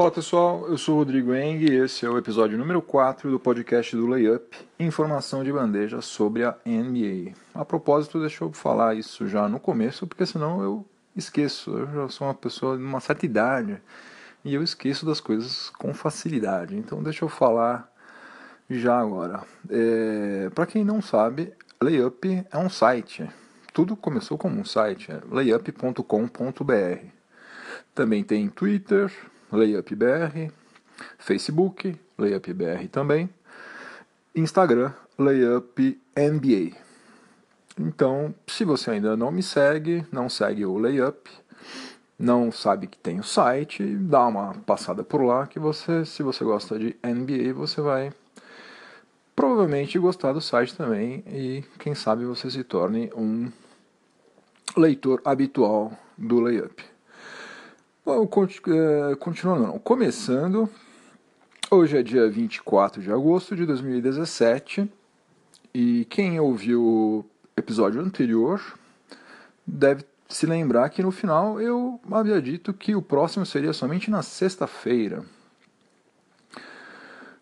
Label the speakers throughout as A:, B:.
A: Fala pessoal, eu sou o Rodrigo Eng e esse é o episódio número 4 do podcast do Layup, informação de bandeja sobre a NBA. A propósito, deixa eu falar isso já no começo, porque senão eu esqueço. Eu já sou uma pessoa de uma certa idade e eu esqueço das coisas com facilidade. Então deixa eu falar já agora. É, Para quem não sabe, Layup é um site. Tudo começou como um site, é layup.com.br. Também tem Twitter, LayupBR, Facebook, LayupBR também, Instagram, LayupNBA. Então, se você ainda não me segue, não segue o Layup, não sabe que tem o site, dá uma passada por lá que você, se você gosta de NBA, você vai provavelmente gostar do site também e quem sabe você se torne um leitor habitual do Layup. Bom, é, continuando, não. começando, hoje é dia 24 de agosto de 2017 e quem ouviu o episódio anterior deve se lembrar que no final eu havia dito que o próximo seria somente na sexta-feira.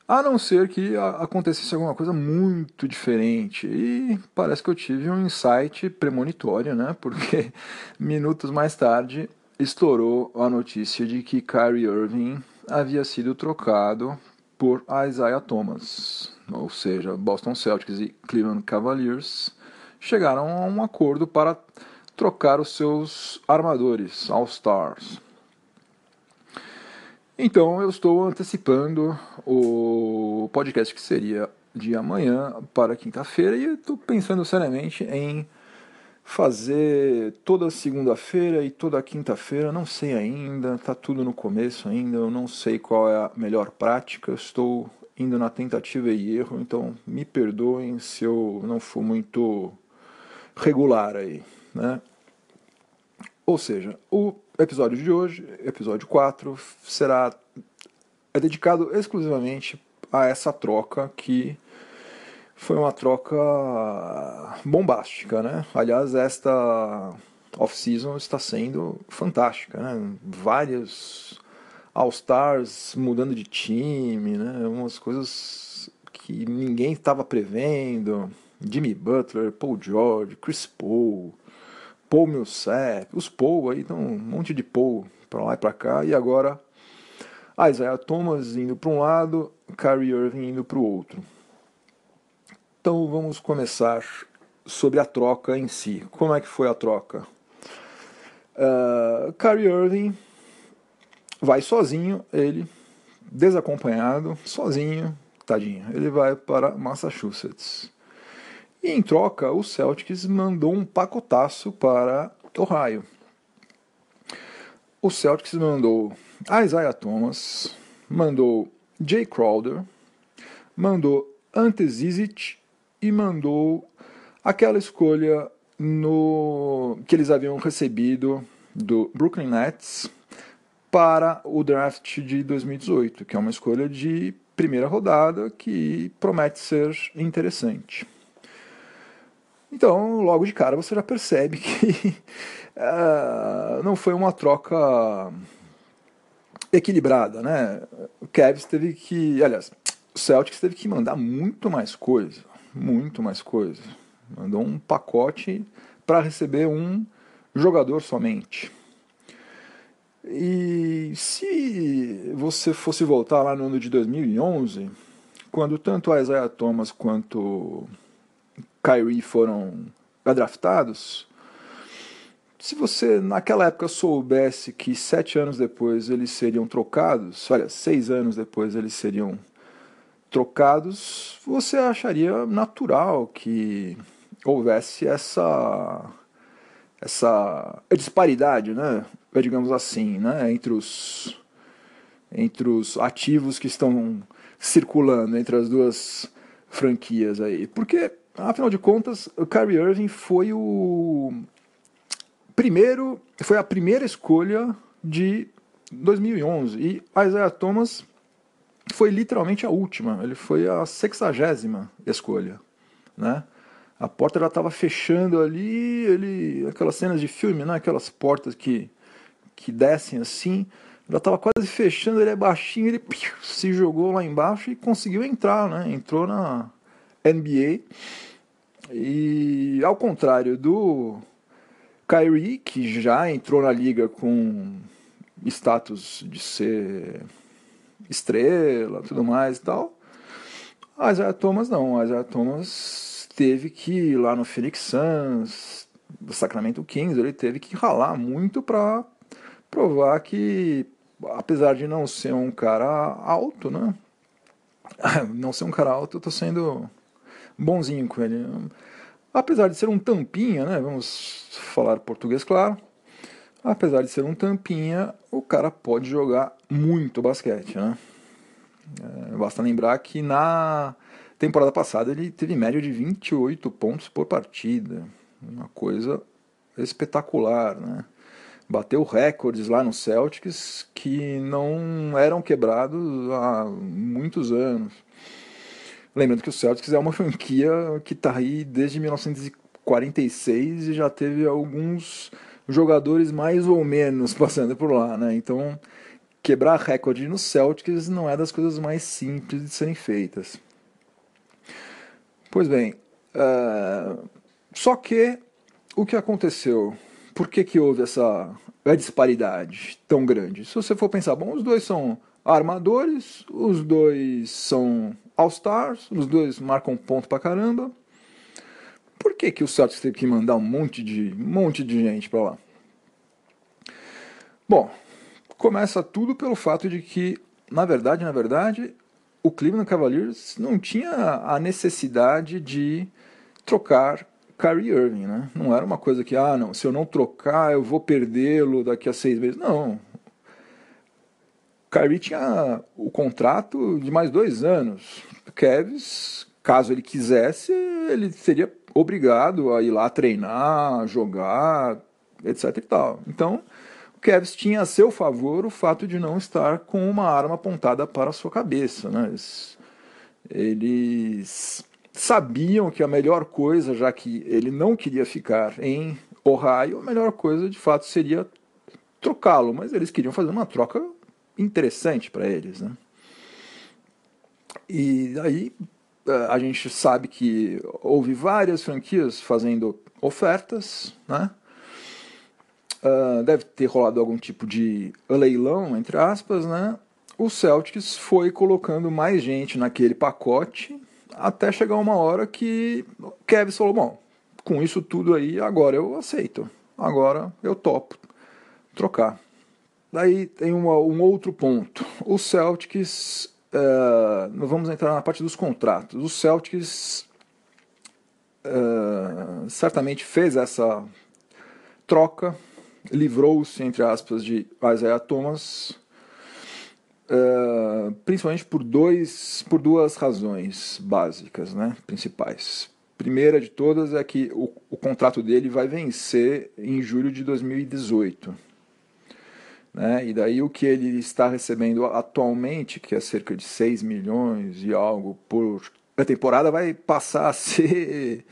A: A não ser que acontecesse alguma coisa muito diferente. E parece que eu tive um insight premonitório, né? Porque minutos mais tarde estourou a notícia de que Kyrie Irving havia sido trocado por Isaiah Thomas, ou seja, Boston Celtics e Cleveland Cavaliers chegaram a um acordo para trocar os seus armadores, All-Stars. Então eu estou antecipando o podcast que seria de amanhã para quinta-feira e estou pensando seriamente em fazer toda segunda-feira e toda quinta-feira, não sei ainda, tá tudo no começo ainda, eu não sei qual é a melhor prática, estou indo na tentativa e erro, então me perdoem se eu não for muito regular aí, né? Ou seja, o episódio de hoje, episódio 4, será é dedicado exclusivamente a essa troca que foi uma troca bombástica, né? Aliás, esta off-season está sendo fantástica, né? Vários All-Stars mudando de time, né? Umas coisas que ninguém estava prevendo. Jimmy Butler, Paul George, Chris Paul, Paul Millsap, os Paul aí, então um monte de Paul para lá e para cá, e agora Isaiah Thomas indo para um lado, Kyrie Irving indo para o outro. Então vamos começar sobre a troca em si. Como é que foi a troca? Uh, Kyrie Irving vai sozinho, ele desacompanhado, sozinho, tadinho. Ele vai para Massachusetts. E em troca, o Celtics mandou um pacotaço para Ohio. O Celtics mandou Isaiah Thomas, mandou Jay Crowder, mandou Ante Zizic e mandou aquela escolha no que eles haviam recebido do Brooklyn Nets para o draft de 2018, que é uma escolha de primeira rodada que promete ser interessante. Então, logo de cara, você já percebe que uh, não foi uma troca equilibrada, né? O Cavs teve que, aliás, o Celtics teve que mandar muito mais coisa muito mais coisa. Mandou um pacote para receber um jogador somente. E se você fosse voltar lá no ano de 2011, quando tanto Isaiah Thomas quanto Kyrie foram draftados, se você naquela época soubesse que sete anos depois eles seriam trocados, olha, seis anos depois eles seriam trocados, você acharia natural que houvesse essa essa disparidade, né? digamos assim, né? entre os entre os ativos que estão circulando entre as duas franquias aí. Porque, afinal de contas, o Kyrie Irving foi o primeiro, foi a primeira escolha de 2011 e Isaiah Thomas foi literalmente a última, ele foi a sexagésima escolha, né? A porta já estava fechando ali, ele aquelas cenas de filme, né? Aquelas portas que que descem assim, já estava quase fechando, ele é baixinho, ele piu, se jogou lá embaixo e conseguiu entrar, né? Entrou na NBA. E ao contrário do Kyrie, que já entrou na liga com status de ser estrela, tudo mais e tal. A Isaiah Thomas não, a Isaiah Thomas teve que ir lá no Phoenix Suns, do Sacramento Kings, ele teve que ralar muito para provar que, apesar de não ser um cara alto, né? Não ser um cara alto, eu tô sendo bonzinho com ele. Apesar de ser um tampinha, né? Vamos falar português, claro. Apesar de ser um tampinha, o cara pode jogar muito basquete, né? É, basta lembrar que na temporada passada ele teve média de 28 pontos por partida. Uma coisa espetacular, né? Bateu recordes lá no Celtics que não eram quebrados há muitos anos. Lembrando que o Celtics é uma franquia que está aí desde 1946 e já teve alguns jogadores mais ou menos passando por lá, né? Então, quebrar recorde no Celtics não é das coisas mais simples de serem feitas. Pois bem, uh, só que o que aconteceu? Por que, que houve essa disparidade tão grande? Se você for pensar, bom, os dois são armadores, os dois são All-Stars, os dois marcam ponto pra caramba, por que, que o Celtics teve que mandar um monte de, um monte de gente para lá? Bom, começa tudo pelo fato de que, na verdade, na verdade, o Cleveland Cavaliers não tinha a necessidade de trocar Kyrie Irving, né? Não era uma coisa que, ah, não, se eu não trocar, eu vou perdê-lo daqui a seis meses. Não. Kyrie tinha o contrato de mais dois anos. Kevs, caso ele quisesse, ele seria obrigado a ir lá treinar, jogar, etc e tal. Então, o Kevs tinha a seu favor o fato de não estar com uma arma apontada para a sua cabeça. Né? Eles, eles sabiam que a melhor coisa, já que ele não queria ficar em Ohio, a melhor coisa de fato seria trocá-lo, mas eles queriam fazer uma troca interessante para eles. Né? E aí a gente sabe que houve várias franquias fazendo ofertas, né? Uh, deve ter rolado algum tipo de leilão, entre aspas, né? O Celtics foi colocando mais gente naquele pacote até chegar uma hora que Kevin falou: Bom, com isso tudo aí, agora eu aceito, agora eu topo trocar. Daí tem uma, um outro ponto. O Celtics Uh, vamos entrar na parte dos contratos. O Celtics uh, certamente fez essa troca, livrou-se, entre aspas, de Isaiah Thomas, uh, principalmente por, dois, por duas razões básicas, né, principais. Primeira de todas é que o, o contrato dele vai vencer em julho de 2018 né? E daí o que ele está recebendo atualmente, que é cerca de 6 milhões e algo por a temporada, vai passar a ser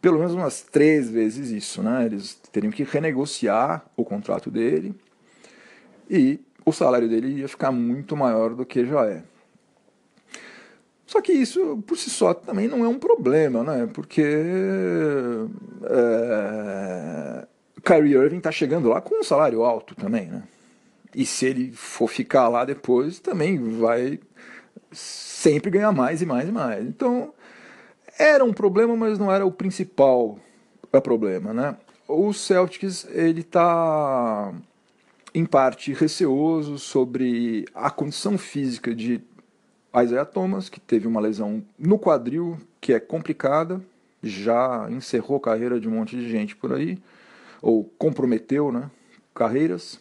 A: pelo menos umas três vezes isso. Né? Eles teriam que renegociar o contrato dele e o salário dele ia ficar muito maior do que já é. Só que isso por si só também não é um problema, né? Porque é, Kyrie Irving está chegando lá com um salário alto também, né? E se ele for ficar lá depois, também vai sempre ganhar mais e mais e mais. Então, era um problema, mas não era o principal problema, né? O Celtics, ele está em parte receoso sobre a condição física de Isaiah Thomas, que teve uma lesão no quadril, que é complicada, já encerrou a carreira de um monte de gente por aí, ou comprometeu, né, carreiras.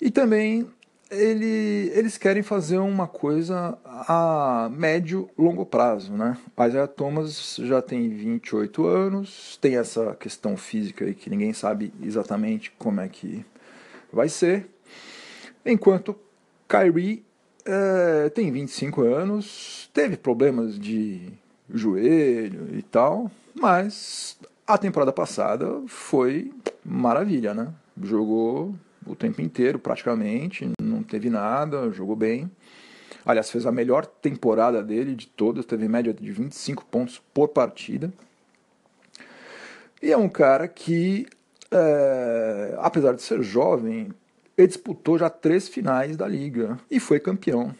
A: E também ele, eles querem fazer uma coisa a médio, longo prazo. Né? Isaiah Thomas já tem 28 anos, tem essa questão física aí que ninguém sabe exatamente como é que vai ser. Enquanto Kyrie é, tem 25 anos, teve problemas de joelho e tal, mas a temporada passada foi maravilha, né? Jogou o tempo inteiro, praticamente, não teve nada, jogou bem. Aliás, fez a melhor temporada dele de todas, teve média de 25 pontos por partida. E é um cara que, é, apesar de ser jovem, ele disputou já três finais da liga e foi campeão.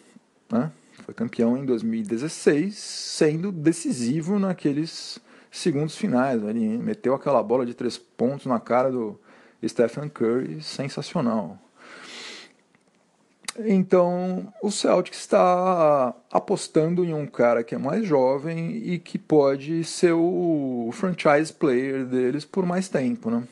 A: Né? Foi campeão em 2016, sendo decisivo naqueles segundos finais. Ele meteu aquela bola de três pontos na cara do Stephen Curry, sensacional. Então, o Celtics está apostando em um cara que é mais jovem e que pode ser o franchise player deles por mais tempo, né?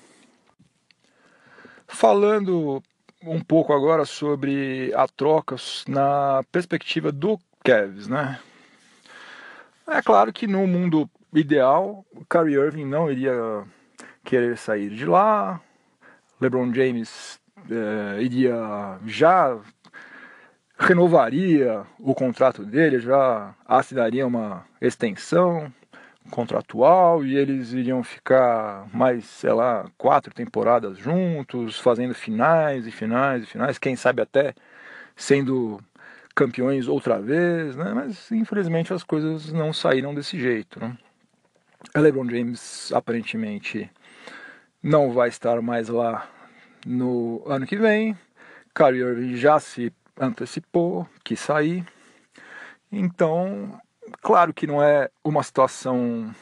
A: Falando um pouco agora sobre a troca na perspectiva do Cavs, né? É claro que no mundo ideal, o Kyrie Irving não iria querer sair de lá, LeBron James é, iria já renovaria o contrato dele, já assinaria uma extensão contratual e eles iriam ficar mais, sei lá, quatro temporadas juntos, fazendo finais e finais e finais, quem sabe até sendo campeões outra vez, né? Mas infelizmente as coisas não saíram desse jeito, né? LeBron James aparentemente não vai estar mais lá no ano que vem. Kyrie Irving já se antecipou, que sair. Então, claro que não é uma situação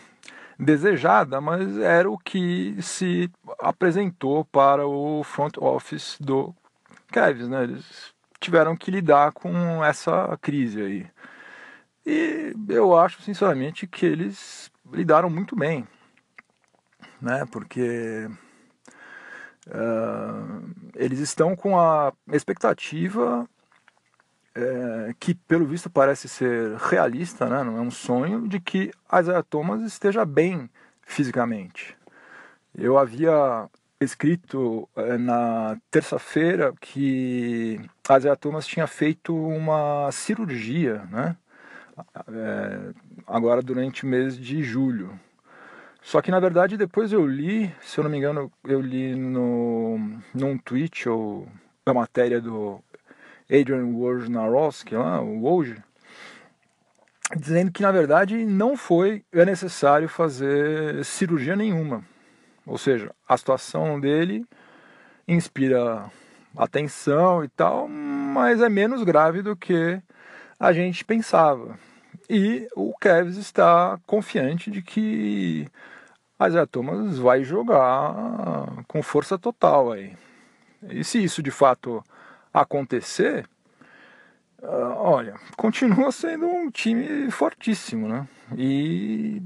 A: desejada, mas era o que se apresentou para o front office do Cavs, né? Eles tiveram que lidar com essa crise aí. E eu acho, sinceramente, que eles lidaram muito bem, né? Porque uh, eles estão com a expectativa é, que pelo visto parece ser realista, né? não é um sonho, de que Isaiah Thomas esteja bem fisicamente. Eu havia escrito é, na terça-feira que Isaiah Thomas tinha feito uma cirurgia, né? É, agora durante o mês de julho. Só que na verdade depois eu li, se eu não me engano, eu li no, num tweet ou na matéria do Adrian Wojnarowski, lá, o Woj, dizendo que na verdade não foi é necessário fazer cirurgia nenhuma. Ou seja, a situação dele inspira atenção e tal, mas é menos grave do que a gente pensava. E o Kevs está confiante de que Isaiah Thomas vai jogar com força total aí. E se isso de fato acontecer, uh, olha, continua sendo um time fortíssimo, né? E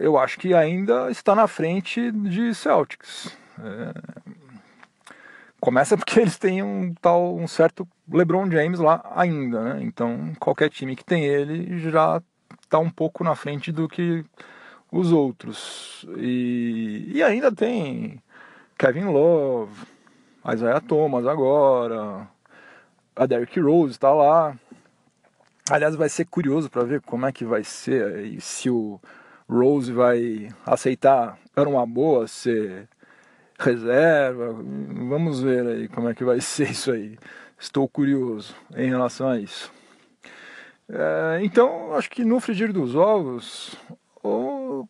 A: eu acho que ainda está na frente de Celtics. É... Começa porque eles têm um tal, um certo LeBron James lá ainda, né? Então qualquer time que tem ele já está um pouco na frente do que os outros. E, e ainda tem Kevin Love, Isaiah Thomas agora, a Derrick Rose está lá. Aliás, vai ser curioso para ver como é que vai ser e se o Rose vai aceitar, era uma boa ser reserva. Vamos ver aí como é que vai ser isso aí. Estou curioso em relação a isso. É, então, acho que no frigir dos ovos, o,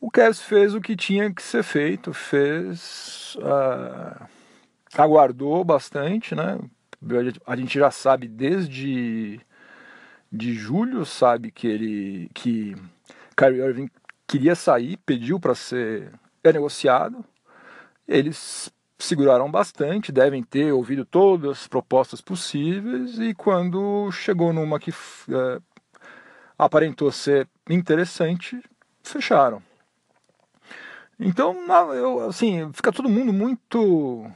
A: o Cavs fez o que tinha que ser feito, fez. Uh, aguardou bastante, né? A gente já sabe desde de julho, sabe que ele que Kyrie Irving queria sair, pediu para ser negociado. Eles seguraram bastante, devem ter ouvido todas as propostas possíveis e quando chegou numa que é, aparentou ser interessante, fecharam. Então, eu, assim, fica todo mundo muito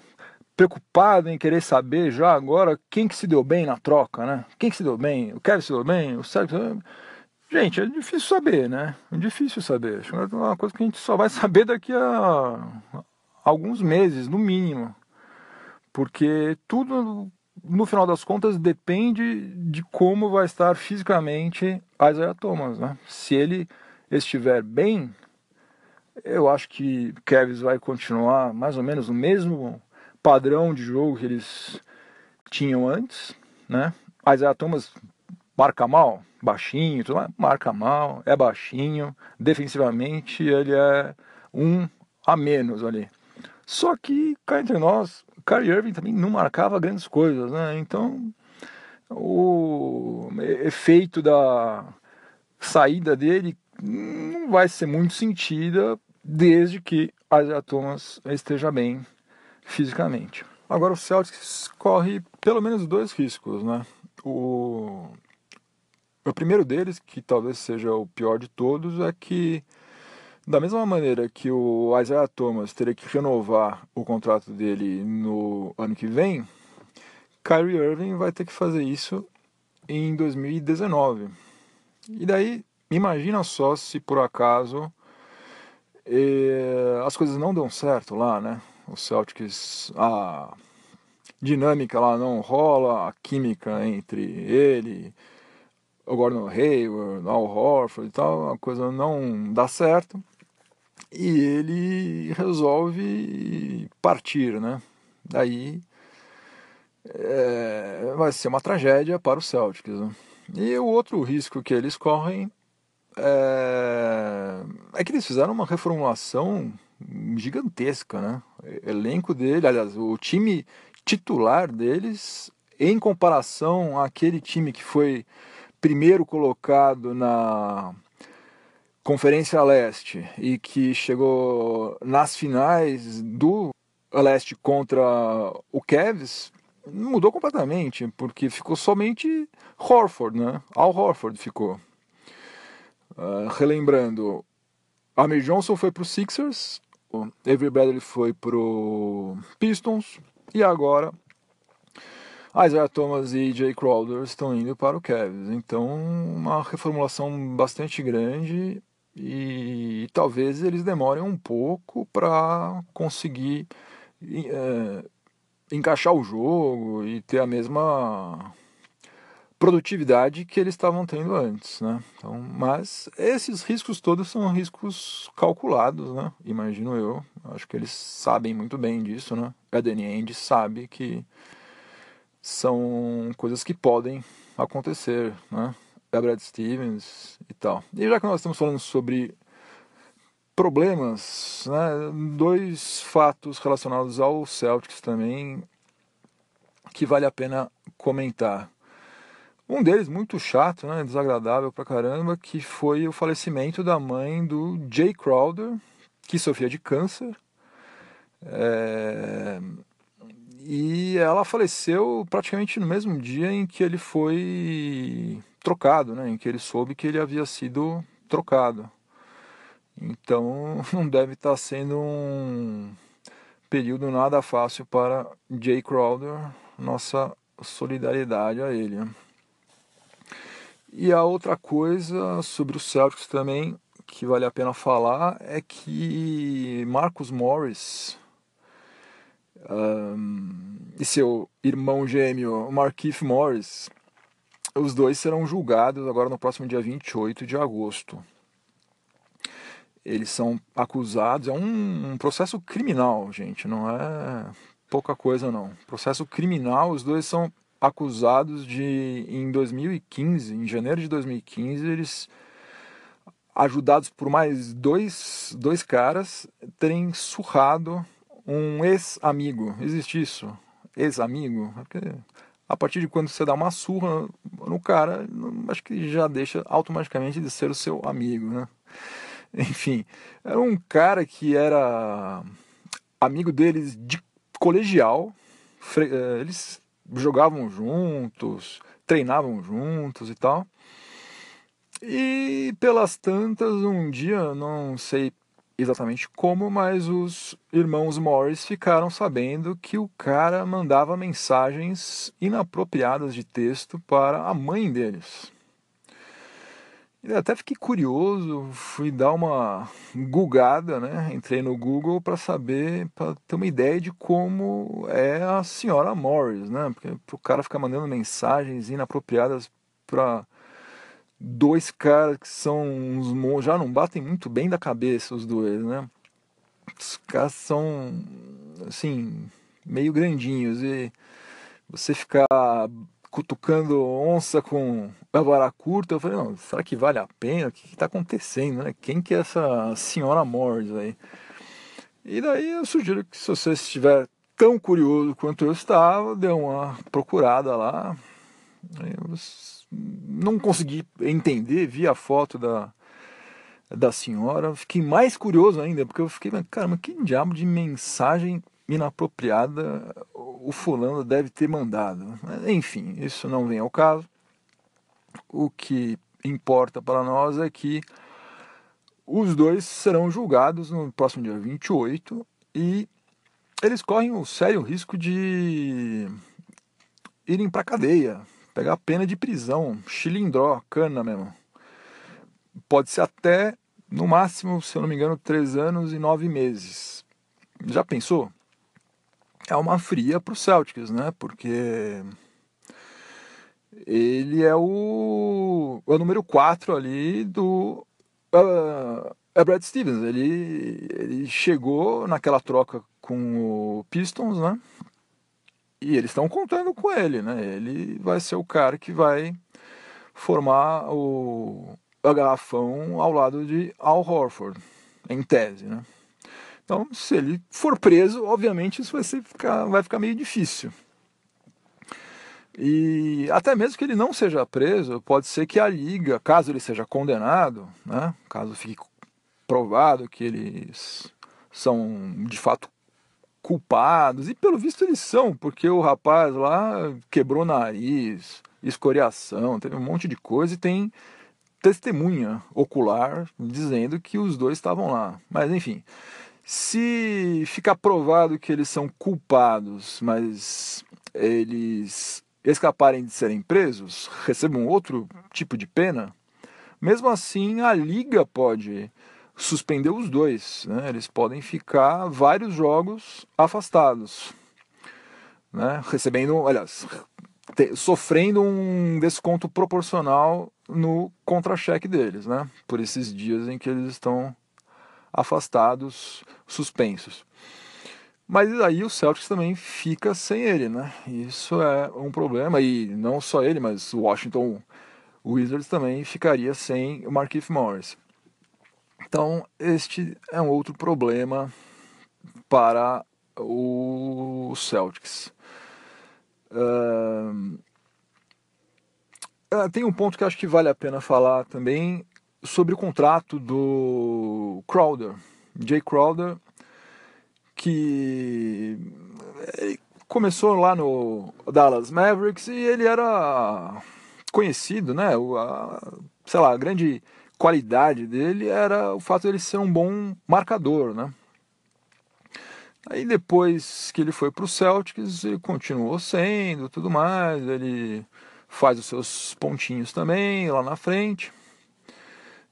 A: preocupado em querer saber já agora quem que se deu bem na troca, né? Quem que se deu bem? O Kevin se deu bem? O Sérgio Gente, é difícil saber, né? É difícil saber. É uma coisa que a gente só vai saber daqui a alguns meses, no mínimo. Porque tudo, no final das contas, depende de como vai estar fisicamente Isaiah Thomas, né? Se ele estiver bem, eu acho que Kevin vai continuar mais ou menos no mesmo padrão de jogo que eles tinham antes, né? Isaiah Thomas marca mal, baixinho, tudo mais, marca mal, é baixinho, defensivamente ele é um a menos ali. Só que, cá entre nós, Kyrie Irving também não marcava grandes coisas, né? Então, o efeito da saída dele não vai ser muito sentida desde que Isaiah Thomas esteja bem fisicamente. Agora o Celtics corre pelo menos dois riscos, né? O, o primeiro deles, que talvez seja o pior de todos, é que da mesma maneira que o Isaiah Thomas teria que renovar o contrato dele no ano que vem, Kyrie Irving vai ter que fazer isso em 2019. E daí, imagina só se por acaso eh, as coisas não dão certo lá, né? O Celtics, a dinâmica lá não rola, a química entre ele, o Gordon Hayward, Al Horford e tal, a coisa não dá certo e ele resolve partir, né? Daí é, vai ser uma tragédia para os Celtics. Né? E o outro risco que eles correm é, é que eles fizeram uma reformulação gigantesca, né? O elenco dele, aliás, o time titular deles, em comparação àquele time que foi primeiro colocado na Conferência Leste e que chegou nas finais do Leste contra o Cavs, mudou completamente, porque ficou somente Horford, né? Al Horford ficou. Uh, relembrando, Amir Johnson foi para o Sixers, Avery Bradley foi para o Pistons e agora Isaiah Thomas e Jay Crowder estão indo para o Cavs. Então, uma reformulação bastante grande e talvez eles demorem um pouco para conseguir é, encaixar o jogo e ter a mesma produtividade que eles estavam tendo antes, né? Então, mas esses riscos todos são riscos calculados, né? Imagino eu. Acho que eles sabem muito bem disso, né? A Danny sabe que são coisas que podem acontecer, né? Da Brad Stevens e tal. E já que nós estamos falando sobre problemas, né, dois fatos relacionados ao Celtics também que vale a pena comentar. Um deles muito chato, né, desagradável pra caramba, que foi o falecimento da mãe do Jay Crowder, que sofria de câncer. É... E ela faleceu praticamente no mesmo dia em que ele foi trocado, né, em que ele soube que ele havia sido trocado. Então não deve estar sendo um período nada fácil para Jay Crowder, nossa solidariedade a ele. E a outra coisa sobre o Celtics também que vale a pena falar é que Marcus Morris um, e seu irmão gêmeo Markif Morris os dois serão julgados agora no próximo dia 28 de agosto. Eles são acusados, é um, um processo criminal, gente, não é pouca coisa não. Processo criminal, os dois são acusados de, em 2015, em janeiro de 2015, eles, ajudados por mais dois, dois caras, terem surrado um ex-amigo. Existe isso? Ex-amigo? É a partir de quando você dá uma surra no cara, acho que já deixa automaticamente de ser o seu amigo, né? Enfim, era um cara que era amigo deles de colegial, eh, eles jogavam juntos, treinavam juntos e tal. E pelas tantas, um dia, não sei exatamente como, mas os irmãos Morris ficaram sabendo que o cara mandava mensagens inapropriadas de texto para a mãe deles. E até fiquei curioso, fui dar uma googada, né? Entrei no Google para saber, para ter uma ideia de como é a senhora Morris, né? Porque o cara ficar mandando mensagens inapropriadas para dois caras que são uns já não batem muito bem da cabeça os dois, né? Os caras são assim meio grandinhos e você ficar cutucando onça com a vara curta, eu falei, não, será que vale a pena? O que está acontecendo, né? Quem que é essa senhora Morris aí? E daí eu sugiro que se você estiver tão curioso quanto eu estava, dê uma procurada lá. Não consegui entender, vi a foto da, da senhora, fiquei mais curioso ainda, porque eu fiquei, caramba, que diabo de mensagem inapropriada o fulano deve ter mandado. Enfim, isso não vem ao caso. O que importa para nós é que os dois serão julgados no próximo dia 28 e eles correm o sério risco de irem para cadeia, pegar pena de prisão, chilindró, cana mesmo. Pode ser até, no máximo, se eu não me engano, três anos e nove meses. Já pensou? É uma fria para o Celtics, né? Porque ele é o, é o número 4 ali do uh, é Brad Stevens. Ele, ele chegou naquela troca com o Pistons, né? E eles estão contando com ele, né? Ele vai ser o cara que vai formar o, o garrafão ao lado de Al Horford, em tese, né? Então, se ele for preso, obviamente isso vai, ser, ficar, vai ficar meio difícil. E até mesmo que ele não seja preso, pode ser que a liga, caso ele seja condenado, né, caso fique provado que eles são de fato culpados, e pelo visto eles são, porque o rapaz lá quebrou nariz, escoriação, teve um monte de coisa e tem testemunha ocular dizendo que os dois estavam lá. Mas enfim, se ficar provado que eles são culpados, mas eles escaparem de serem presos, recebam outro tipo de pena, mesmo assim a liga pode suspender os dois. Né? Eles podem ficar vários jogos afastados, né? recebendo, aliás, te, sofrendo um desconto proporcional no contra-cheque deles, né? por esses dias em que eles estão afastados, suspensos. Mas aí o Celtics também fica sem ele, né? Isso é um problema e não só ele, mas o Washington Wizards também ficaria sem o Markieff Morris. Então este é um outro problema para o Celtics. Uh, tem um ponto que acho que vale a pena falar também sobre o contrato do Crowder, Jay Crowder, que começou lá no Dallas Mavericks e ele era conhecido, né? A, sei lá, a grande qualidade dele era o fato de ele ser um bom marcador, né? Aí depois que ele foi para o Celtics, ele continuou sendo, tudo mais, ele faz os seus pontinhos também lá na frente.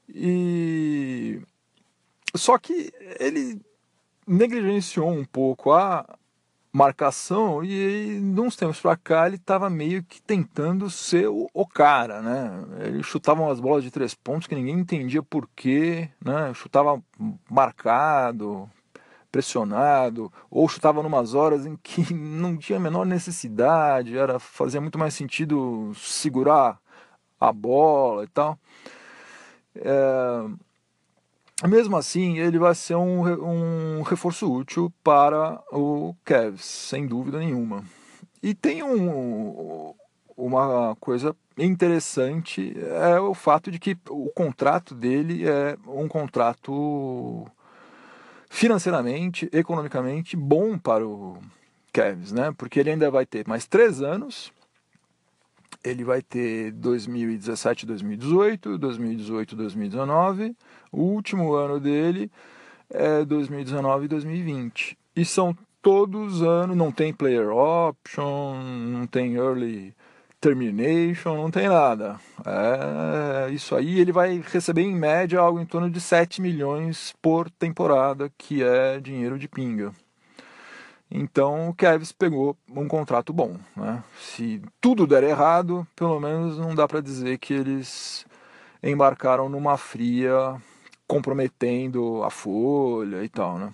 A: E só que ele negligenciou um pouco a marcação e de uns tempos para cá ele estava meio que tentando ser o, o, cara, né? Ele chutava umas bolas de três pontos que ninguém entendia porquê, né? Chutava marcado, pressionado, ou chutava numas horas em que não tinha a menor necessidade, era fazia muito mais sentido segurar a bola e tal. É, mesmo assim, ele vai ser um, um reforço útil para o Cavs, sem dúvida nenhuma. E tem um, uma coisa interessante, é o fato de que o contrato dele é um contrato financeiramente, economicamente bom para o Cavs, né? Porque ele ainda vai ter mais três anos ele vai ter 2017, 2018, 2018, 2019. O último ano dele é 2019 e 2020. E são todos anos, não tem player option, não tem early termination, não tem nada. É isso aí, ele vai receber em média algo em torno de 7 milhões por temporada, que é dinheiro de pinga. Então o Kevs pegou um contrato bom. Né? Se tudo der errado, pelo menos não dá para dizer que eles embarcaram numa fria comprometendo a folha e tal. Né?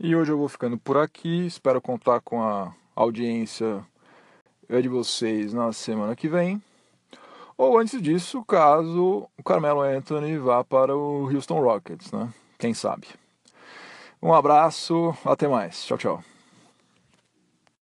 A: E hoje eu vou ficando por aqui. Espero contar com a audiência de vocês na semana que vem. Ou antes disso, caso o Carmelo Anthony vá para o Houston Rockets, né? Quem sabe. Um abraço, até mais. Tchau, tchau.